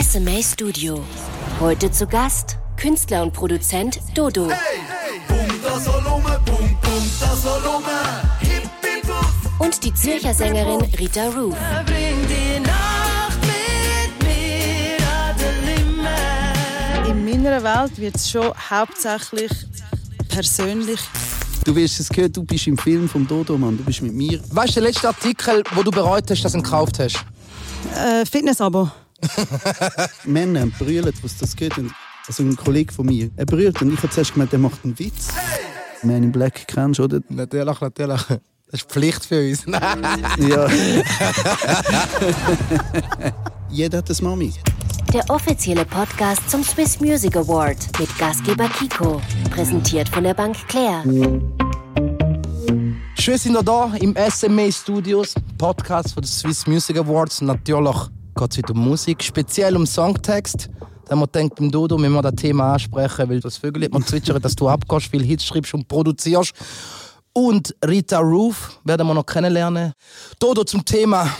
SMA Studio. Heute zu Gast Künstler und Produzent Dodo. Und die Zürcher Sängerin Rita Roof. In meiner Welt wird es schon hauptsächlich persönlich. Du wirst es gehört, du bist im Film vom Dodo, Mann. Du bist mit mir. Weißt du, der letzte Artikel, wo du bereut hast, dass du ihn gekauft hast? Äh, Fitness-Abo. Männer brüllen, was das geht. Also ein Kollege von mir, er brüllt und ich habe zuerst gemeint, er macht einen Witz. Man in Black kennst du, oder? Natürlich, natürlich. Das ist Pflicht für uns. Ja. Jeder hat eine Mami. Der offizielle Podcast zum Swiss Music Award mit Gastgeber Kiko. Präsentiert von der Bank Claire. Schön sind wir da im SMA Studios, Podcast von den Swiss Music Awards. Natürlich geht es heute um Musik, speziell um Songtext. Da haben wir gedacht, beim Dodo müssen wir das Thema ansprechen, weil das Vögel man zwitschert, dass du abgehst, viel Hits schreibst und produzierst. Und Rita Roof werden wir noch kennenlernen. Dodo zum Thema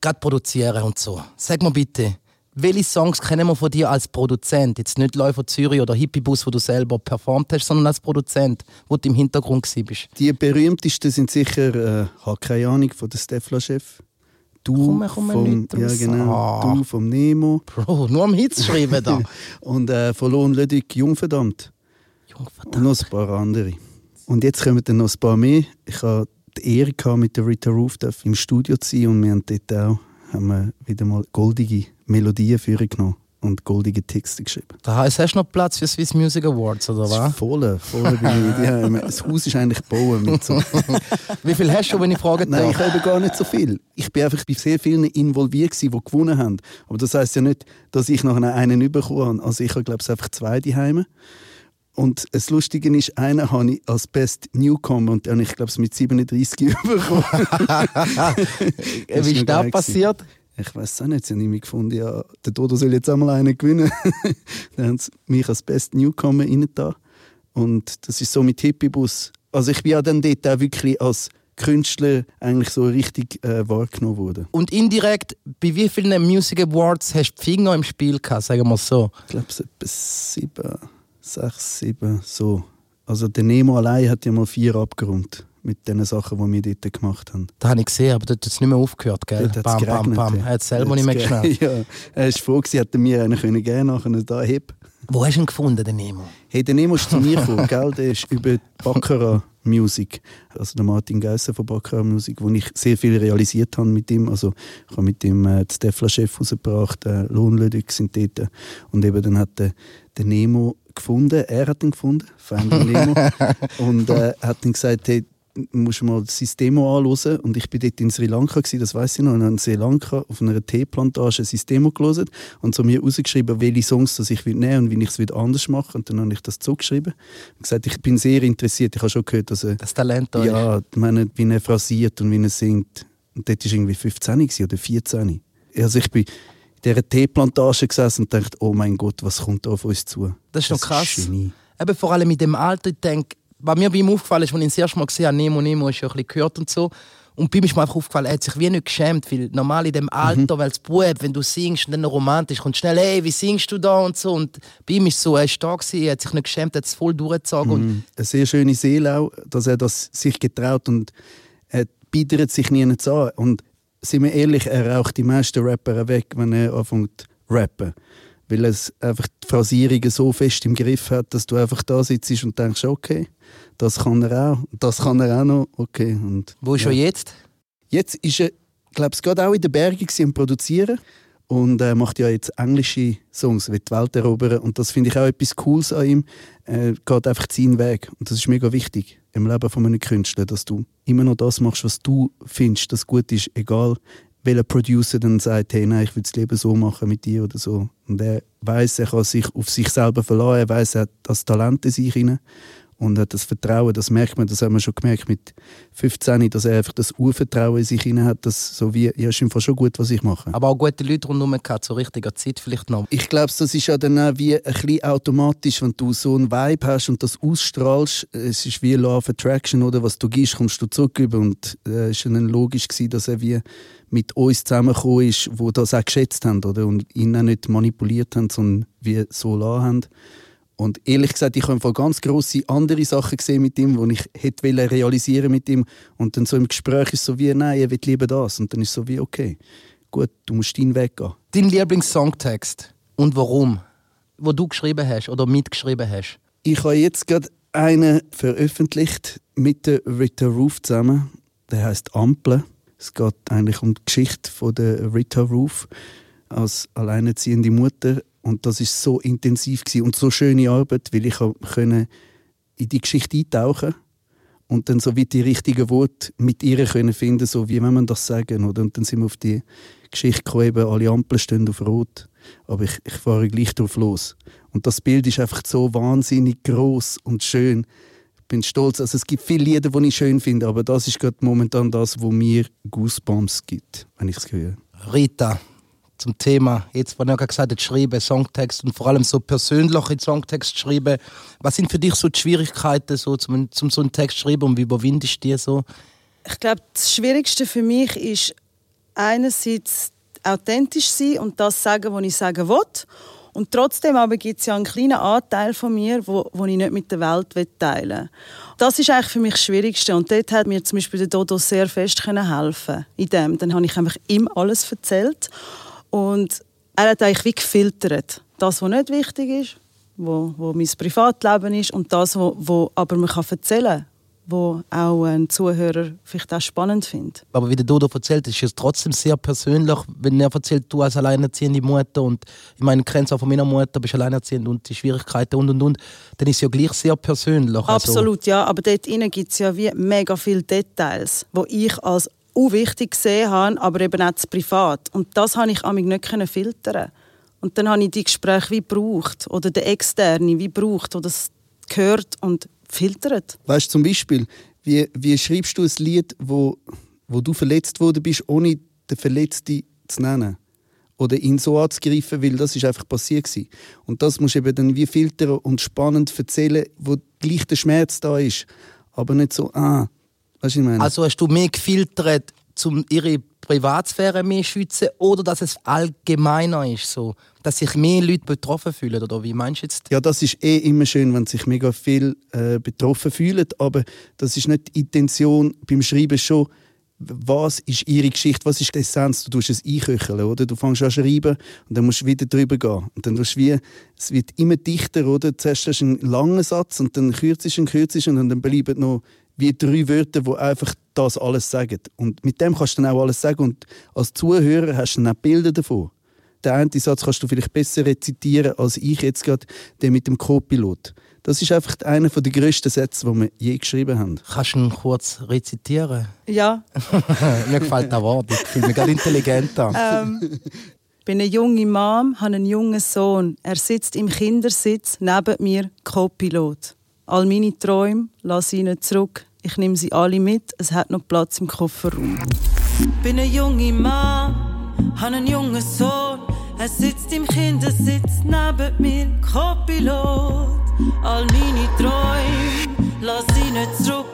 gerade produzieren und so. Sag mir bitte, welche Songs kennen wir von dir als Produzent? Jetzt nicht Läufer Zürich oder Hippiebus, wo du selber performt hast, sondern als Produzent, wo du im Hintergrund bist. Die berühmtesten sind sicher, äh, habe keine Ahnung, von der Stefla-Chef. Du Komm, komm vom, ja, genau, Ah. du vom Nemo. Bro, nur am Hits schreiben da. und äh, von Lohn Lödig Jungverdammt. Junge, Und noch ein paar andere. Und jetzt kommen dann noch ein paar mehr. Ich hatte die Ehre, gehabt, mit der Rita Roof im Studio zu sein und wir haben dort auch haben wir wieder mal goldige Melodien für genommen und goldige Texte geschrieben. Da heisst, hast du noch Platz für Swiss Music Awards, oder Das ist was? voll, voll bin ich, ja, Das Haus ist eigentlich gebaut mit so. Wie viel hast du, wenn ich fragen Nein, ich habe gar nicht so viel. Ich bin einfach bei sehr vielen involviert gewesen, die gewonnen haben. Aber das heißt ja nicht, dass ich noch einen bekommen habe. Also ich habe glaube ich einfach zwei daheim. Und das Lustige ist, einen habe ich als Best Newcomer und den habe ich glaube ich mit 37 bekommen. Wie ist das passiert? Ich weiß auch nicht, sie haben irgendwie gefunden, ja, der Dodo soll jetzt einmal einen gewinnen. Dann haben sie mich als Best Newcomer da. Und das ist so mit Hippiebus. Also ich bin ja dann dort auch wirklich als Künstler eigentlich so richtig äh, wahrgenommen worden. Und indirekt, bei wie vielen Music Awards hast du die Finger im Spiel gehabt, sagen wir so? Ich glaube, es etwa sieben, sechs, sieben, so. Also der Nemo allein hat ja mal vier abgerundet mit den Sachen, die wir dort gemacht haben. Das habe ich gesehen, aber dort hat es nicht mehr aufgehört, gell? Dort Bam, bam, bam. Er hat es selber nicht mehr hat's geschnallt. ge- ja, er war froh, gewesen, hätte mir einen können geben nachher da heb. Wo hast du ihn gefunden, den Nemo? Hey, der Nemo ist zu mir gekommen, gell? Der ist über Baccarat Music, also der Martin Geisser von Baccarat Music, wo ich sehr viel realisiert habe mit ihm. Also ich habe mit ihm äh, den Stefla-Chef rausgebracht, äh, Lohnlödig sind dort. Und eben dann hat der, der Nemo gefunden, er hat ihn gefunden, Finding Nemo. und äh, hat ihm gesagt, hey, du musst mal sein Demo anhören. Und ich bin dort in Sri Lanka, gewesen, das weiß ich noch, und habe in Sri Lanka auf einer Teeplantage sein Demo gelesen und so mir rausgeschrieben, welche Songs das ich will nehmen und wie ich es anders machen Und dann habe ich das zugeschrieben und gesagt, ich bin sehr interessiert. Ich habe schon gehört, dass er, Das Talent da ist. ja, ich meine, wie er phrasiert und wie er singt. Und dort war irgendwie 15 gewesen oder 14. Also ich bin in dieser Teeplantage gesessen und dachte, oh mein Gott, was kommt da auf uns zu? Das ist noch krass. Genie. Eben vor allem mit dem Alter, ich denke, was mir bei ihm aufgefallen ist, als ich ihn das erste Mal gesehen habe, Nemo, Nemo, ist ja ein bisschen gehört und so. Und bei ihm ist mir einfach aufgefallen, er hat sich wie nicht geschämt, weil normal in dem Alter, weil als Bub, wenn du singst und dann noch romantisch, kommt schnell, hey, wie singst du da und so. Und bei ihm ist so, er ist da gewesen, er hat sich nicht geschämt, er hat es voll durchgezogen. Und eine sehr schöne Seele auch, dass er das sich getraut und er bietet sich nie an. Und sind wir ehrlich, er raucht die meisten Rapper weg, wenn er anfängt zu rappen. Weil es einfach die Phrasierungen so fest im Griff hat, dass du einfach da sitzt und denkst, okay, das kann er auch, das kann er auch noch, okay. Und, wo ist ja. er jetzt? Jetzt ist er, glaube ich, gerade auch in den Bergen am Produzieren und er macht ja jetzt englische Songs, will die Welt erobern und das finde ich auch etwas Cooles an ihm. Er geht einfach seinen Weg und das ist mega wichtig im Leben von einem Künstler, dass du immer noch das machst, was du findest, das gut ist, egal welcher Producer dann sagt, hey, nein, ich will das Leben so machen mit dir oder so. Und er weiß, er kann sich auf sich selber verlassen, er weiß, er hat das Talent in sich hinein und hat das Vertrauen, das merkt man, das haben wir schon gemerkt mit 15, dass er einfach das Urvertrauen in sich hinein hat, dass so wie, ja, ist einfach schon gut, was ich mache. Aber auch gute Leute rundherum gehabt, zur richtigen Zeit vielleicht noch. Ich glaube, das ist ja dann auch wie ein bisschen automatisch, wenn du so einen Vibe hast und das ausstrahlst. Es ist wie Law of Attraction, oder? Was du gibst, kommst du zurück über. Und äh, es war dann logisch, gewesen, dass er wie mit uns zusammengekommen ist, die das auch geschätzt haben, oder? Und ihn auch nicht manipuliert haben, sondern wie so lassen haben. Und ehrlich gesagt, ich habe ganz grosse andere Sachen gesehen mit ihm, die ich hätte realisieren mit ihm. Und dann so im Gespräch ist es so wie, nein, er will lieber das. Und dann ist es so wie, okay, gut, du musst deinen Weg gehen. Dein Lieblingssongtext und warum? Wo du geschrieben hast oder mitgeschrieben hast? Ich habe jetzt gerade einen veröffentlicht mit der Rita Roof zusammen. Der heißt Ampel. Es geht eigentlich um die Geschichte von der Rita Roof als alleinerziehende Mutter und das ist so intensiv gewesen und so schöne Arbeit, weil ich können in die Geschichte eintauchen und dann so wie die richtigen Worte mit ihr können finden, so wie wenn man das sagen oder und dann sind wir auf die Geschichte gekommen, eben, alle Ampeln stehen auf Rot, aber ich, ich fahre gleich drauf los und das Bild ist einfach so wahnsinnig groß und schön. Ich bin stolz. Also es gibt viele Lieder, die ich schön finde, aber das ist gerade momentan das, wo mir Goosebumps gibt, wenn ich es höre. Rita, zum Thema, jetzt, was ich gesagt habe, schreiben, Songtext und vor allem so persönliche Songtext schreiben. Was sind für dich so die Schwierigkeiten, so, zum, zum so einen Text schreiben und wie überwindest du die so? Ich glaube, das Schwierigste für mich ist einerseits authentisch sein und das sagen, was ich sagen will. Und trotzdem aber gibt es ja einen kleinen Anteil von mir, wo, wo ich nicht mit der Welt teilen will. Das ist eigentlich für mich das Schwierigste. Und dort hat mir zum Beispiel der Dodo sehr fest helfen in dem. Dann habe ich einfach ihm alles erzählt. Und er hat eigentlich wie gefiltert. Das, was nicht wichtig ist, wo, wo mein Privatleben ist und das, was wo aber man kann erzählen kann wo auch ein Zuhörer vielleicht auch spannend findet. Aber wie der Dodo erzählt, ist es trotzdem sehr persönlich, wenn er erzählt, du als alleinerziehende Mutter und ich meine, du kennst auch von meiner Mutter, bist alleinerziehend und die Schwierigkeiten und und und, dann ist es ja gleich sehr persönlich. Also Absolut, also. ja, aber dort gibt es ja wie mega viele Details, wo ich als wichtig gesehen habe, aber eben auch zu privat. Und das habe ich amig nicht filtern. Und dann habe ich die Gespräche wie gebraucht oder der externe wie gebraucht, der das gehört und filtert. Weißt du zum Beispiel, wie, wie schreibst du ein Lied, wo, wo du verletzt worden bist, ohne den Verletzten zu nennen? Oder ihn so anzugreifen, weil das ist einfach passiert war. Und das musst du eben dann wie filtern und spannend erzählen, wo gleich der Schmerz da ist. Aber nicht so, ah, Weißt du, ich meine? Also hast du mehr gefiltert, um ihre Privatsphäre mehr zu schützen oder dass es allgemeiner ist, so, dass sich mehr Leute betroffen fühlen? Oder wie meinst du jetzt? Ja, das ist eh immer schön, wenn sich mega viel äh, betroffen fühlen, aber das ist nicht die Intention beim Schreiben schon, was ist ihre Geschichte, was ist die Essenz, du tust es einköcheln, oder? Du fängst an zu schreiben und dann musst du wieder drüber gehen. Und dann tust wie, es wird immer dichter, oder? Zuerst hast du einen langen Satz und dann kürzest und kürzest und dann bleiben noch wie drei Wörter, die einfach das alles sagen. Und mit dem kannst du dann auch alles sagen. Und als Zuhörer hast du dann auch Bilder davon. Den einen Satz kannst du vielleicht besser rezitieren, als ich jetzt gerade den mit dem Co-Pilot. Das ist einfach einer der grössten Sätze, die wir je geschrieben haben. Kannst du ihn kurz rezitieren? Ja. mir gefällt das Wort. Ich fühle mich gerade intelligenter. Ähm, ich bin eine junge Mom, habe einen jungen Sohn. Er sitzt im Kindersitz neben mir, Co-Pilot. All meine Träume lasse ich nicht zurück. Ich nehme sie alle mit, es hat noch Platz im Kofferraum. Bin eine junge Mann, habe einen jungen Sohn. Er sitzt im Kindersitz neben mir, Co-Pilot. All meine Träume lasse ich nicht zurück.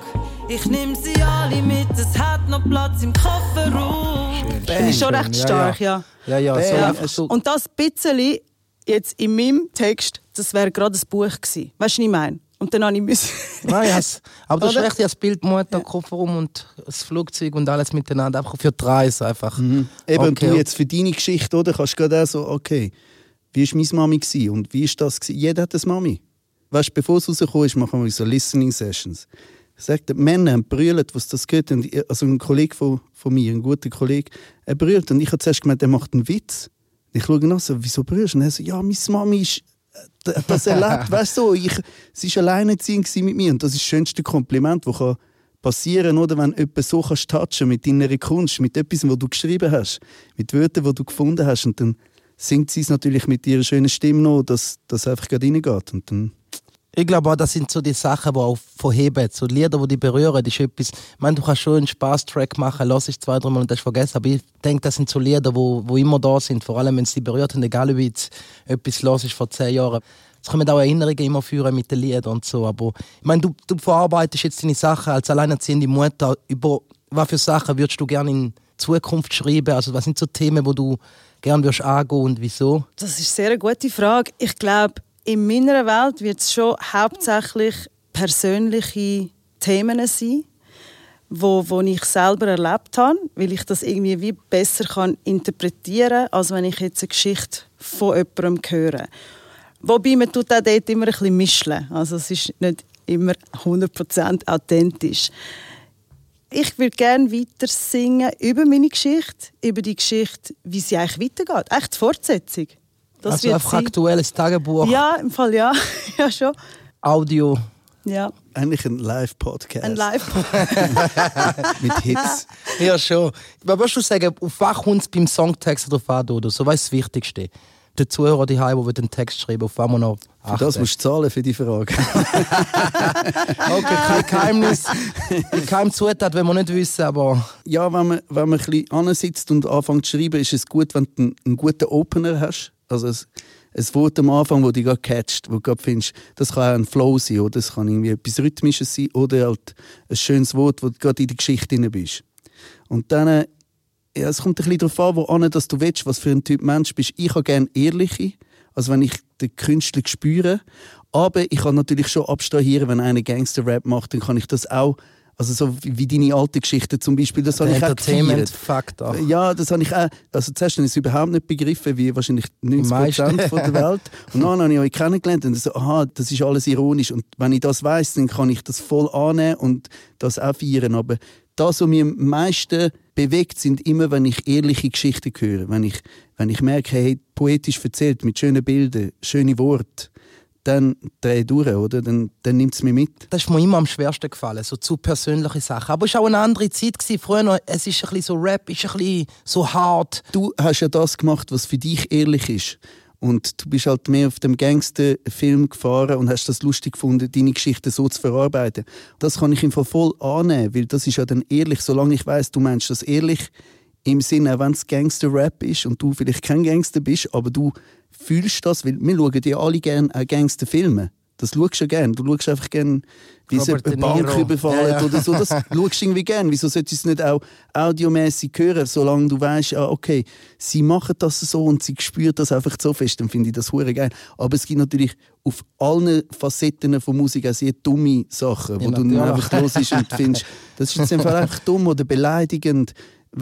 Ich nehme sie alle mit, es hat noch Platz im Kofferraum. Finde ich schon recht stark, ja. Ja, ja, ja. So, so. Und das bisschen jetzt in meinem Text, das wäre gerade ein Buch gewesen. Weißt du, was ich meine? Und dann habe ich. Nein, yes. aber du hast recht, das Bild, Mutter, ja. Kofferraum und das Flugzeug und alles miteinander, einfach für die Reise einfach. Mhm. Eben, okay. du jetzt für deine Geschichte, oder, kannst du gerade auch so, okay, wie war meine Mami gewesen und wie ist das gewesen? Jeder hat eine Mami. Weißt, bevor es rausgekommen ist, machen wir so Listening Sessions. Sagt, die Männer haben brüllt, was das geht. Und ich, also ein Kollege von, von mir, ein guter Kollege, er brüllt. Und ich habe zuerst gemeint, er macht einen Witz. Ich schaue nach so, wieso brüllst du? Und er so, ja, meine Mami ist das erlebt. weißt du, ich, sie war alleinerziehend mit mir und das ist das schönste Kompliment, das passieren kann, wenn jemand so kannst touchen mit deiner Kunst, mit etwas, was du geschrieben hast, mit Wörtern, die du gefunden hast und dann singt sie es natürlich mit ihrer schönen Stimme noch, dass das einfach gerade reingeht und dann Ich glaube auch, das sind so die Sachen, die auch verheben. So Lieder, die dich berühren, das ist etwas. Ich meine, du kannst schon einen Spaß-Track machen, lass ich zwei, drei Mal und das vergessen. Aber ich denke, das sind so Lieder, die, die immer da sind. Vor allem, wenn es dich berührt und egal wie jetzt etwas los ist vor zehn Jahren. Es kommen auch Erinnerungen immer führen mit den Liedern und so. Aber ich meine, du, du verarbeitest jetzt deine Sachen als alleinerziehende Mutter. Über was für Sachen würdest du gerne in Zukunft schreiben? Also, was sind so Themen, wo du gerne würdest angehen und wieso? Das ist sehr eine gute Frage. Ich glaube, in meiner Welt wird es schon hauptsächlich persönliche Themen sein, wo, wo ich selber erlebt habe, weil ich das irgendwie wie besser kann interpretieren kann, als wenn ich jetzt eine Geschichte von jemandem höre. Wobei man tut auch dort immer ein bisschen mischen. Also es ist nicht immer 100% authentisch. Ich würde gerne weiter singen über meine Geschichte, über die Geschichte, wie sie eigentlich weitergeht. Echt die Fortsetzung. Das also einfach sein. aktuelles Tagebuch. Ja, im Fall ja. ja schon. Audio. Ja. Eigentlich ein Live-Podcast. Ein Live-Podcast. Mit Hits. Ja, schon. Was würdest du sagen, auf was kommt es beim Songtext drauf an, oder so? Was ist das Wichtigste? Der Zuhörer, die der den Text schreiben, auf was man noch achten. Für das musst du zahlen für die Frage. okay, kein Geheimnis. Kein Zutat, wenn wir nicht wissen, aber... Ja, wenn man, wenn man ein bisschen ansitzt und anfängt zu schreiben, ist es gut, wenn du einen guten Opener hast also ein, ein Wort am Anfang, das dich gerade catcht, wo du gerade findest, das kann auch ein Flow sein, oder es kann irgendwie etwas Rhythmisches sein oder halt ein schönes Wort, wo du gerade in der Geschichte drin bist. Und dann, ja, es kommt ein bisschen darauf an, wo an, dass du willst, was für ein Typ Mensch bist. Ich habe gerne ehrliche, also wenn ich den Künstler spüre, aber ich kann natürlich schon abstrahieren, wenn einer Gangster-Rap macht, dann kann ich das auch also so wie deine alte Geschichte zum Beispiel, das habe ich auch gefeiert. Faktor. Ja, das habe ich auch, also zuerst habe ich es überhaupt nicht begriffen, wie wahrscheinlich 90 Prozent der Welt. Und dann habe ich euch kennengelernt und so, aha, das ist alles ironisch. Und wenn ich das weiß, dann kann ich das voll annehmen und das auch feiern. Aber das, was mich am meisten bewegt, sind immer, wenn ich ehrliche Geschichten höre. Wenn ich, wenn ich merke, hey, poetisch erzählt, mit schönen Bildern, schönen Worten dann drehe ich durch, oder? Dann, dann nimmt es mich mit. Das ist mir immer am schwersten gefallen, so zu persönliche Sachen. Aber es war auch eine andere Zeit. Gewesen. Früher noch, es ist ein bisschen so Rap, ist ein bisschen so hart. Du hast ja das gemacht, was für dich ehrlich ist. Und du bist halt mehr auf dem Gangsterfilm gefahren und hast das lustig gefunden, deine Geschichte so zu verarbeiten. Das kann ich im Fall voll annehmen, weil das ist ja dann ehrlich, solange ich weiß, du meinst das ehrlich, im Sinne, wenn es Gangster-Rap ist und du vielleicht kein Gangster bist, aber du fühlst das, weil wir schauen ja alle gerne auch Gangster-Filme. Das schaust du gerne. Du schaust einfach gerne, wie sie eine Bank überfallen ja, ja. oder so. Das schaust du irgendwie gerne. Wieso solltest du es nicht auch audiomäßig hören, solange du weißt, ah, okay, sie machen das so und sie spürt das einfach so fest, dann finde ich das hure geil. Aber es gibt natürlich auf allen Facetten von Musik auch sehr dumme Sachen, wo ja, du dann einfach los und findest, das ist jetzt einfach dumm oder beleidigend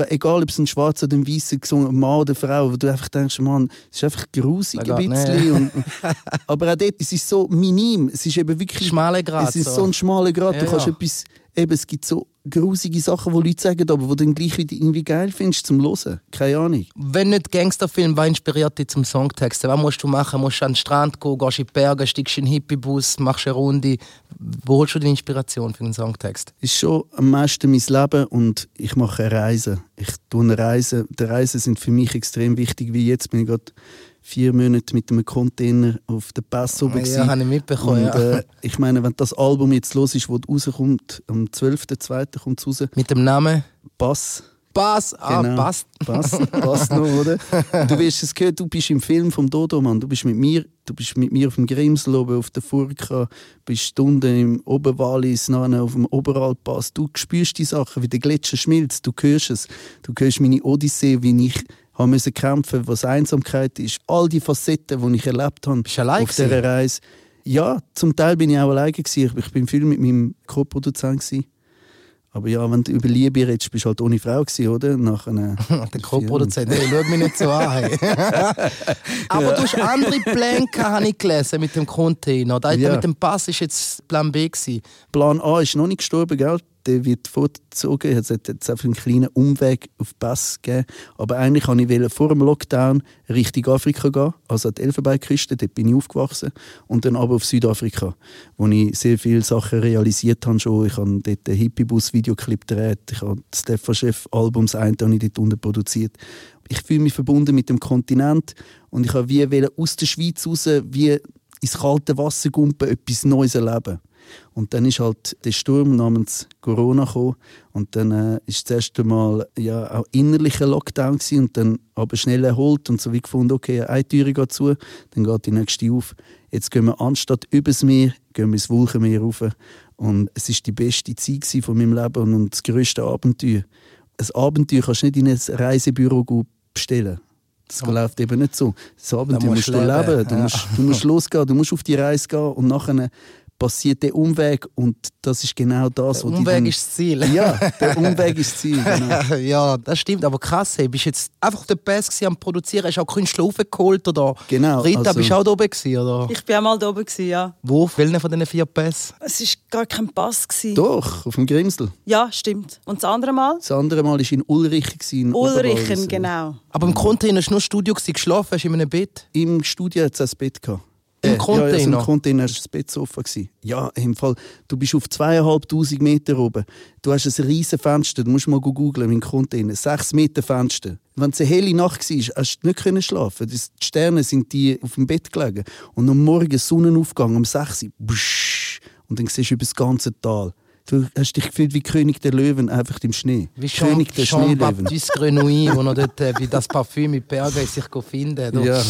egal ob es ein schwarzer oder ein weißer Mann oder Frau, wo du einfach denkst, Mann, es ist einfach grusig ein bisschen. Und, aber auch dort, es ist so minim, es ist eben wirklich... Schmale Grad. Es ist so, so ein schmaler Grad, ja, du kannst ja. etwas eben, es gibt so grusige Sachen, die Leute sagen, aber die du dann gleich irgendwie geil findest zum Hören. Keine Ahnung. Wenn nicht Gangsterfilm, was inspiriert dich zum Songtext? Was musst du machen? Musst du an den Strand gehen, gehst in die Berge, steigst in den Hippiebus, machst eine Runde? Wo holst du die Inspiration für den Songtext? Ist schon am meisten mein Leben und ich mache Reisen. Ich tue eine Reise. Die Reisen sind für mich extrem wichtig, wie jetzt bin ich gerade vier Monate mit einem Container auf der Pass oben. Ja, habe ich mitbekommen. Und, äh, ich meine, wenn das Album jetzt los ist, das rauskommt, am 12.02. kommt es raus. Mit dem Namen? Bass. Bass, ah, genau. passt. Passt noch, oder? Du wirst es gehört, du bist im Film vom Dodo, Mann. Du bist mit mir, du bist mit mir auf dem Grimsel oben auf der Furka, bist Stunden im Oberwallis, nachher auf dem Oberalpass. Du spürst die Sachen, wie der Gletscher schmilzt, du hörst es. Du hörst meine Odyssee, wie ich haben müssen kämpfen, was Einsamkeit ist. All die Facetten, die ich erlebt habe Bist auf dieser Reise. Ja, zum Teil bin ich auch alleine gewesen. Ich bin viel mit meinem Co-Produzent Aber ja, wenn du über Liebe redest, bist du halt ohne Frau gewesen, oder? Nach einer Der Co-Produzent, hey, schau mich nicht so an. Aber ja. du hast andere Pläne, habe ich gelesen, mit dem Container. Ja. Mit dem Pass war jetzt Plan B. Gewesen. Plan A ist noch nicht gestorben, gell? Der wird vorgezogen. Es hat jetzt einfach einen kleinen Umweg auf Pass gegeben. Aber eigentlich wollte ich vor dem Lockdown Richtung Afrika gehen, also an die Elfenbeinküste, dort bin ich aufgewachsen. Und dann aber auf Südafrika, wo ich sehr viele Sachen realisiert habe schon. Ich habe dort einen Hippie-Bus-Videoclip gedreht, ich habe das Stefan Chef-Albums ein, das dort unten produziert. Ich fühle mich verbunden mit dem Kontinent und ich habe wie aus der Schweiz raus wie ins kalte Wasser gumpen, etwas Neues erleben. Und dann ist halt der Sturm namens Corona gekommen und dann äh, ist das erste Mal ja auch innerlicher Lockdown gewesen und dann aber schnell erholt und so wie gefunden, okay, eine Tür geht zu, dann geht die nächste auf. Jetzt gehen wir anstatt übers Meer, gehen wir ins Wolkenmeer rauf. Und es ist die beste Zeit von meinem Leben und das größte Abenteuer. Ein Abenteuer kannst du nicht in ein Reisebüro bestellen. Das läuft eben nicht so. Das Abenteuer musst musst du du leben, leben. Du, ja. musst, du musst losgehen, du musst auf die Reise gehen und nachher passiert der Umweg und das ist genau das, Der Umweg dann- ist das Ziel. Ja, der Umweg ist das Ziel. Genau. ja, das stimmt, aber krass, hey, bist du jetzt einfach der gewesen am Produzieren, hast du auch Künstler aufgeholt oder Genau, Rita, also- bist du auch da oben gewesen, oder? Ich war auch mal da oben, gewesen, ja. Wo? Auf welchen von diesen vier Pass? Es war gar kein Pass. Gewesen. Doch, auf dem Grimsel. Ja, stimmt. Und das andere Mal? Das andere Mal war in Ulrichen. gewesen, in Ulrichen, Oberwallis. genau. Aber im Container war nur Studio, gewesen, geschlafen, hast du in einem Bett? Im Studio hat es ein Bett gehabt. Im Äh, Ja, also Container? Im Container war das Bett offen. Ja, im Fall, du bist auf zweieinhalbtausend Meter oben. Du hast ein riesiges Fenster, du musst mal googlen im Container. Sechs Meter Fenster. Wenn es eine helle Nacht war, hast du nicht schlafen. Die Sterne sind die auf dem Bett gelegen. Und am Morgen Sonnenaufgang um 6 Uhr. Und dann siehst du über das ganze Tal. Du hast dich gefühlt wie König der Löwen, einfach im Schnee. Wie Jean, König der Jean Schneelöwen. Baptiste Grenouille, wo noch dort äh, wie das Parfüm mit Berge sich finden. Ja.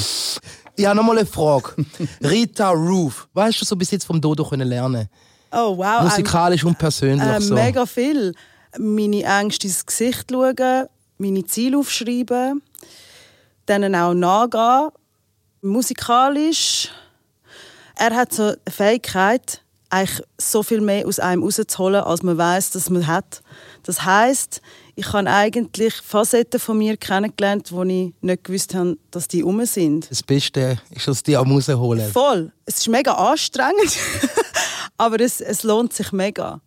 Ja, nochmal eine Frage. Rita Roof, was hast du so bis jetzt vom Dodo können lernen? Oh, wow. Musikalisch und persönlich Äh, so. Mega viel. Meine Ängste ins Gesicht schauen, meine Ziele aufschreiben, denen auch nachgehen. Musikalisch. Er hat so eine Fähigkeit, eigentlich so viel mehr aus einem rauszuholen, als man weiß, dass man hat. Das heißt, ich habe eigentlich Facetten von mir kennengelernt, wo ich nicht gewusst habe, dass die um sind. Das Beste ist, dass die am rausholen. Voll. Es ist mega anstrengend, aber es, es lohnt sich mega.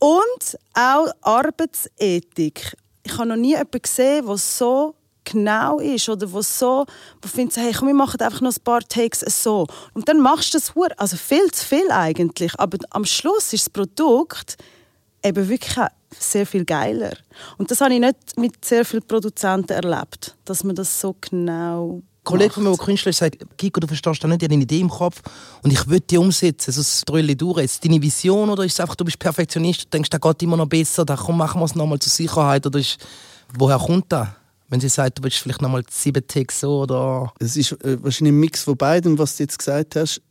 Und auch Arbeitsethik. Ich habe noch nie jemanden gesehen, der so genau ist oder wo so, wo findet, hey, komm, wir machen einfach noch ein paar Takes so. Und dann machst du das also viel zu viel eigentlich. Aber am Schluss ist das Produkt eben wirklich sehr viel geiler. Und das habe ich nicht mit sehr vielen Produzenten erlebt, dass man das so genau Ein Kollege von mir, macht. der Künstler ist, sagt, Kiko, du verstehst da nicht, ich habe eine Idee im Kopf und ich will die umsetzen, so das Drölle durch. Ist es deine Vision oder ist es einfach, du bist Perfektionist und denkst, das geht immer noch besser, da komm, machen wir es nochmal zur Sicherheit oder ist, woher kommt das? Wenn sie sagt, du willst vielleicht nochmal sieben Takes so oder... Es ist äh, wahrscheinlich ein Mix von beidem, was du jetzt gesagt hast,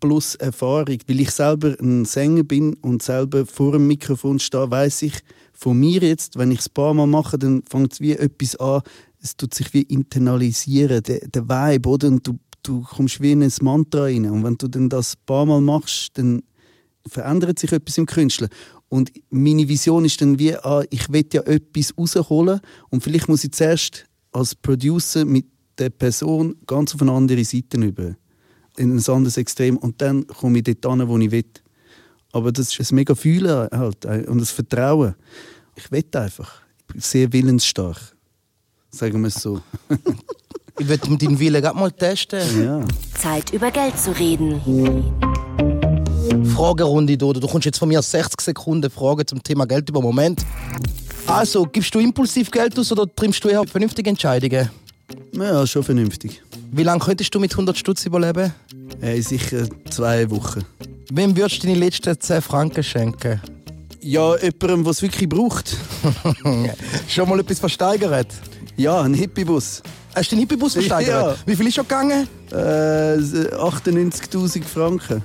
plus Erfahrung. Weil ich selber ein Sänger bin und selber vor dem Mikrofon stehe, weiß ich von mir jetzt, wenn ich es ein paar Mal mache, dann fängt es wie etwas an, es tut sich wie internalisieren, der, der Vibe, oder? Und du, du kommst wie in ein Mantra rein. Und wenn du dann das ein paar Mal machst, dann verändert sich etwas im Künstler. Und meine Vision ist dann wie, ah, ich will ja etwas rausholen und vielleicht muss ich zuerst als Producer mit der Person ganz auf eine andere Seite über. In ein anderes Extrem. Und dann komme ich dort an, wo ich will. Aber das ist ein mega Fühlen halt, äh, und das Vertrauen. Ich will einfach. Ich bin sehr willensstark. Sagen wir es so. Ich will mit deinem Willen gerade mal testen. Ja. Zeit über Geld zu reden. Fragerunde, Dodo. Du kommst jetzt von mir 60 Sekunden Fragen zum Thema Geld über Moment. Also, gibst du impulsiv Geld aus oder triffst du eher vernünftige Entscheidungen? ja, schon vernünftig. Wie lange könntest du mit 100 Stutz überleben? Äh, sicher zwei Wochen. Wem würdest du deine letzten 10 Franken schenken? Ja, jemandem, der es wirklich braucht. Schon mal etwas versteigert? Ja, ein Hippiebus. Hast du den Hippie-Bus versteigert? Ja. Wie viel ist schon gegangen? Äh, 98'000 Franken.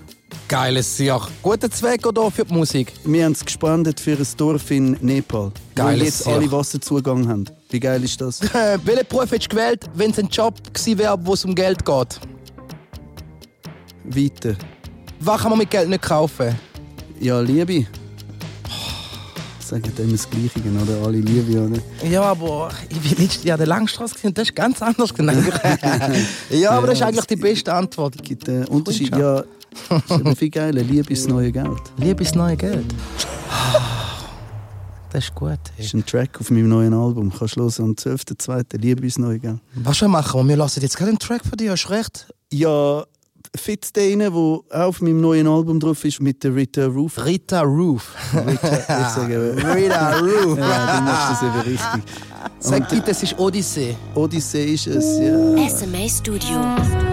Geiles Jahr. Guter Zweck oder für die Musik? Wir haben es gespendet für ein Dorf in Nepal, Geiles wo jetzt Sieg. alle Wasserzugang haben. Wie geil ist das? Äh, welchen Beruf hättest du gewählt, wenn es ein Job gewesen wäre, wo es um Geld geht? Weiter. Was kann man mit Geld nicht kaufen? Ja, Liebe. Sagen dem das Gleiche, oder? Alle Liebe, oder? Ja, aber ich bin letztes Jahr der Langstrasse und das ist ganz anders genannt. ja, aber das ist eigentlich die beste Antwort. Gibt einen Unterschied. Ja, ist aber viel geiler. Liebe ist das neue Geld. Liebe ist neue Geld. Das ist gut. Das ist ein Track auf meinem neuen Album. Kannst du hören am 12.02. Liebe ist das neue Geld. Was schon machen wir? Wir lassen jetzt gerade einen Track von dir, hast du recht? Ja, Fit der der auch auf meinem neuen Album drauf ist, mit der Rita Roof. Rita Roof. Rita, ich sage, Rita Roof. ja, du machst das eben richtig. Sag bitte, es ist Odyssee. Odyssee ist es, ja. SMA Studio.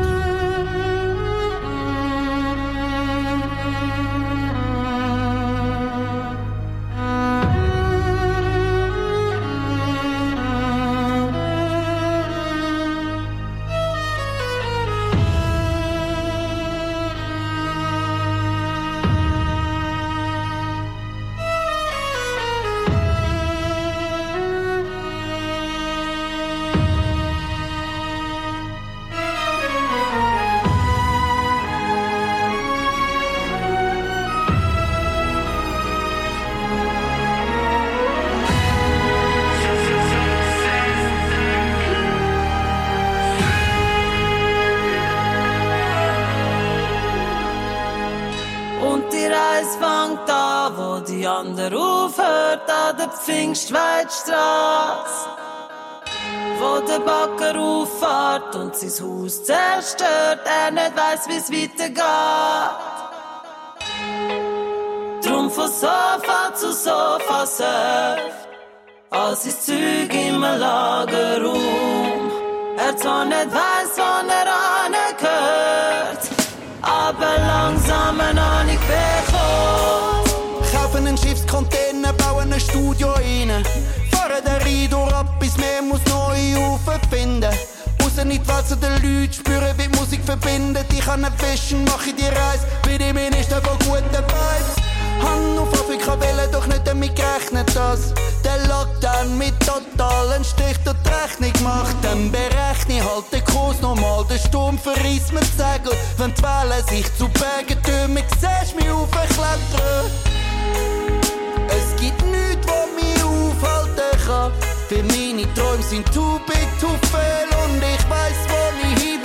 Pfingstweidstraße. Wo der Backer auffährt und sein Haus zerstört, er nicht weiss, wie's weitergeht. Drum von Sofa zu Sofa surft, all sein Zeug im Lagerraum. Er zwar nicht weiss, Fahren den Rhein ab, bis mehr muss neu auffinden. Raus in die Welt zu den Leuten, spüren, wie die Musik verbindet. Ich kann nicht fischen, mache die Reise, bin ich Minister von guten Vibes. Han auf Afrika wählen, doch nicht damit gerechnet, dass der Lockdown mit totalen Strich durch die Rechnung macht. Dann berechne ich halt den Kurs nochmal, der Sturm verreißt mir die Segel. Wenn die Wellen sich zu Bergen türmen, siehst mich aufklettern. Es gibt kann. Für meine Träume sind too big to fail und ich weiß, wo ich hin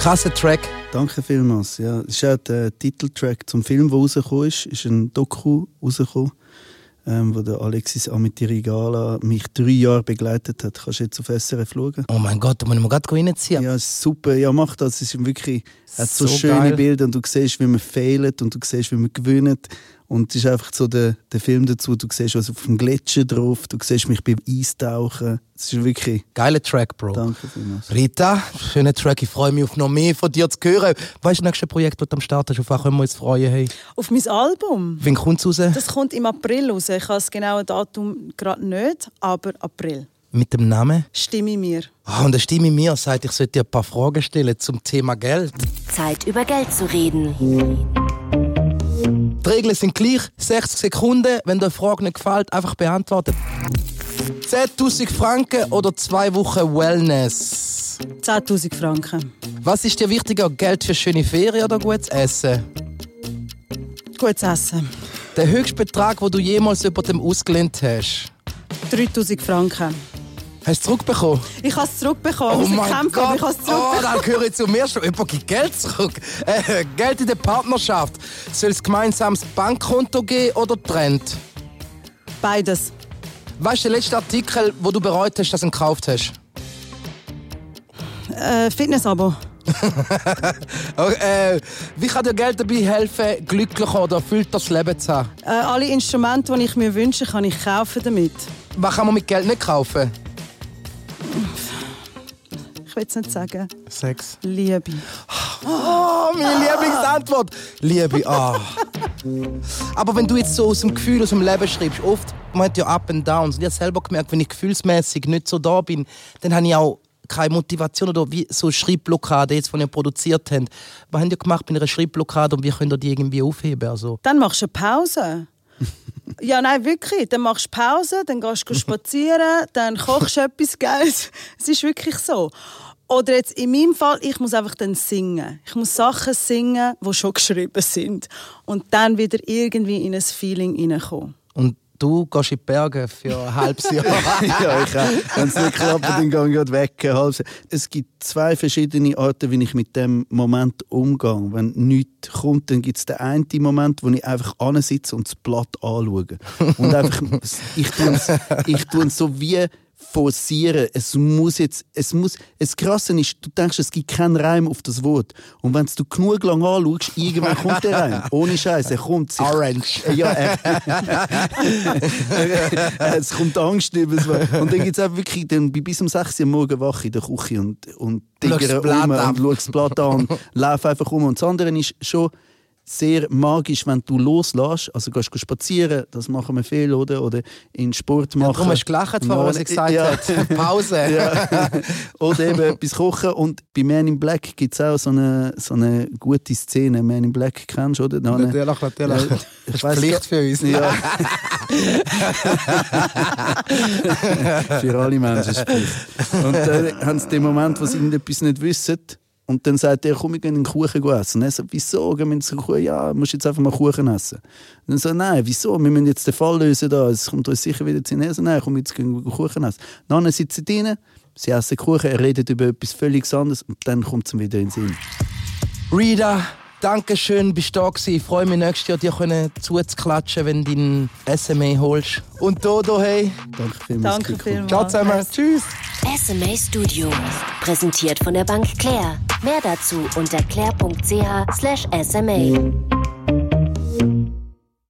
Krasser Track. Danke vielmals. Ja, das ist auch der Titeltrack zum Film, der rausgekommen ist. ist ein Doku rausgekommen, ähm, wo der Alexis Amitirigala mich drei Jahre begleitet hat. Kannst du jetzt auf SRF schauen? Oh mein Gott, da muss ich mir gerade reinziehen. Ja, super. Ja, mach das. Es ist wirklich, hat so, So schöne geil. Bilder und du siehst, wie man fehlt und du siehst, wie man gewinnt. Und es ist einfach so der, der Film dazu. Du siehst was auf dem Gletscher drauf, du siehst mich beim Eistauchen. Es ist wirklich, Geiler Track, Bro. danke vielmals. Rita, schöner Track. Ich freue mich auf noch mehr von dir zu hören. Weißt du, das nächste Projekt, das du am Start hast, auf was können wir uns freuen? Hey, Auf mein Album. wann kommt es raus? Das kommt im April raus. Ich habe das genaue Datum gerade nicht, aber April. Mit dem Namen? Stimme mir. Ah, und eine Stimme mir sagt, ich sollte dir ein paar Fragen stellen zum Thema Geld. Zeit über Geld zu reden. Die Regeln sind gleich. 60 Sekunden. Wenn dir eine Frage nicht gefällt, einfach beantworten. 10.000 Franken oder zwei Wochen Wellness? 10.000 Franken. Was ist dir wichtiger? Geld für schöne Ferien oder gutes Essen? Gutes Essen. Der höchste Betrag, den du jemals über dem ausgelehnt hast? 3.000 Franken. Hast du es zurückbekommen? Ich habe es zurückbekommen. Muss kämpfen, aber ich habe es Oh, zurückbekommen. dann gehöre ich zu mir schon. Jemand gibt Geld zurück. Äh, Geld in der Partnerschaft. Soll es gemeinsames Bankkonto geben oder trennt? Beides. Weißt du, der letzte Artikel, wo du bereut hast, dass du ihn gekauft hast? Äh, Fitnessabo. Okay, äh, wie kann dir Geld dabei helfen, glücklicher oder erfüllter das Leben zu haben? Äh, alle Instrumente, die ich mir wünsche, kann ich kaufen damit. Was kann man mit Geld nicht kaufen? Will es nicht sagen. Sex. Liebe. Oh, meine Lieblingsantwort. Liebe, ah. Aber wenn du jetzt so aus dem Gefühl, aus dem Leben schreibst, oft, man hat ja Up and Downs. Und ich habe selber gemerkt, wenn ich gefühlsmäßig nicht so da bin, dann habe ich auch keine Motivation oder wie so Schreibblockade, jetzt, die ihr produziert habt. Was habt ihr gemacht bei einer Schreibblockade und wie könnt ihr die irgendwie aufheben? Also, Dann machst du eine Pause. Ja, nein, wirklich. Dann machst du Pause, dann gehst du spazieren, dann kochst du etwas Geiles. Es ist wirklich so. Oder jetzt in meinem Fall, ich muss einfach dann singen. Ich muss Sachen singen, die schon geschrieben sind. Und dann wieder irgendwie in ein Feeling hineinkommen. und du gehst in die Berge für ein halbes Jahr. ja, ich. Wenn es nicht klappt, dann gehe ich gerade weg. halbes. Es gibt zwei verschiedene Arten, wie ich mit dem Moment umgehe. Wenn nichts kommt, dann gibt es den einen Moment, wo ich einfach ansitze und das Blatt anschaue. Und einfach, ich tue es ich tue es so wie forcieren. Es muss jetzt, es muss, das Krasse ist, du denkst, es gibt keinen Reim auf das Wort. Und wenn du genug lang anschaust, irgendwann kommt der Reim. Ohne Scheiß, er kommt. sich- Orange. ja, er, es kommt Angst über das Wort. Und dann gibt es auch wirklich, dann bin ich bis um 6 Uhr Morgen wach in der Küche und, und Blatt um und schaue das Blatt an und laufe einfach um. Und das andere ist schon sehr magisch, wenn du loslässt. Also gehst du spazieren, das machen wir viel, oder? Oder in Sport machen. Darum hast du gelacht, vorher, was ich gesagt Ja. hat. Pause. Ja. Oder eben etwas kochen. Und bei Man in Black gibt es auch so eine, so eine gute Szene. Man in Black kennst du, oder? Eine- Natürlich, natürlich. Ja, Das ich ist weiss Pflicht für uns. Ja. Für alle Menschen ist Pflicht. Und dann haben sie den Moment, wo sie irgendetwas nicht wissen. Und dann sagt er, komm, wir gehen einen Kuchen essen. Und er sagt, wieso? Gehen wir einen Kuchen? Ja, musst jetzt einfach mal Kuchen essen. Und dann sagt er, nein, wieso? Wir müssen jetzt den Fall lösen da. Es kommt uns sicher wieder zu Er sagt, nein, komm, jetzt gehen wir Kuchen essen. Dann sitzen sie drinnen, sie essen Kuchen, er redet über etwas völlig anderes und dann kommt es wieder in den Sinn. Rita, danke schön, bist du da gewesen. Ich freue mich nächstes Jahr, dir können zuzuklatschen, wenn du deinen SMA holst. Und Dodo, hey. Danke vielmals. Danke vielmals. Ciao zusammen. Tschüss. SMA Studio. Präsentiert von der Bank Claire. Mehr dazu unter claire.ch/sma.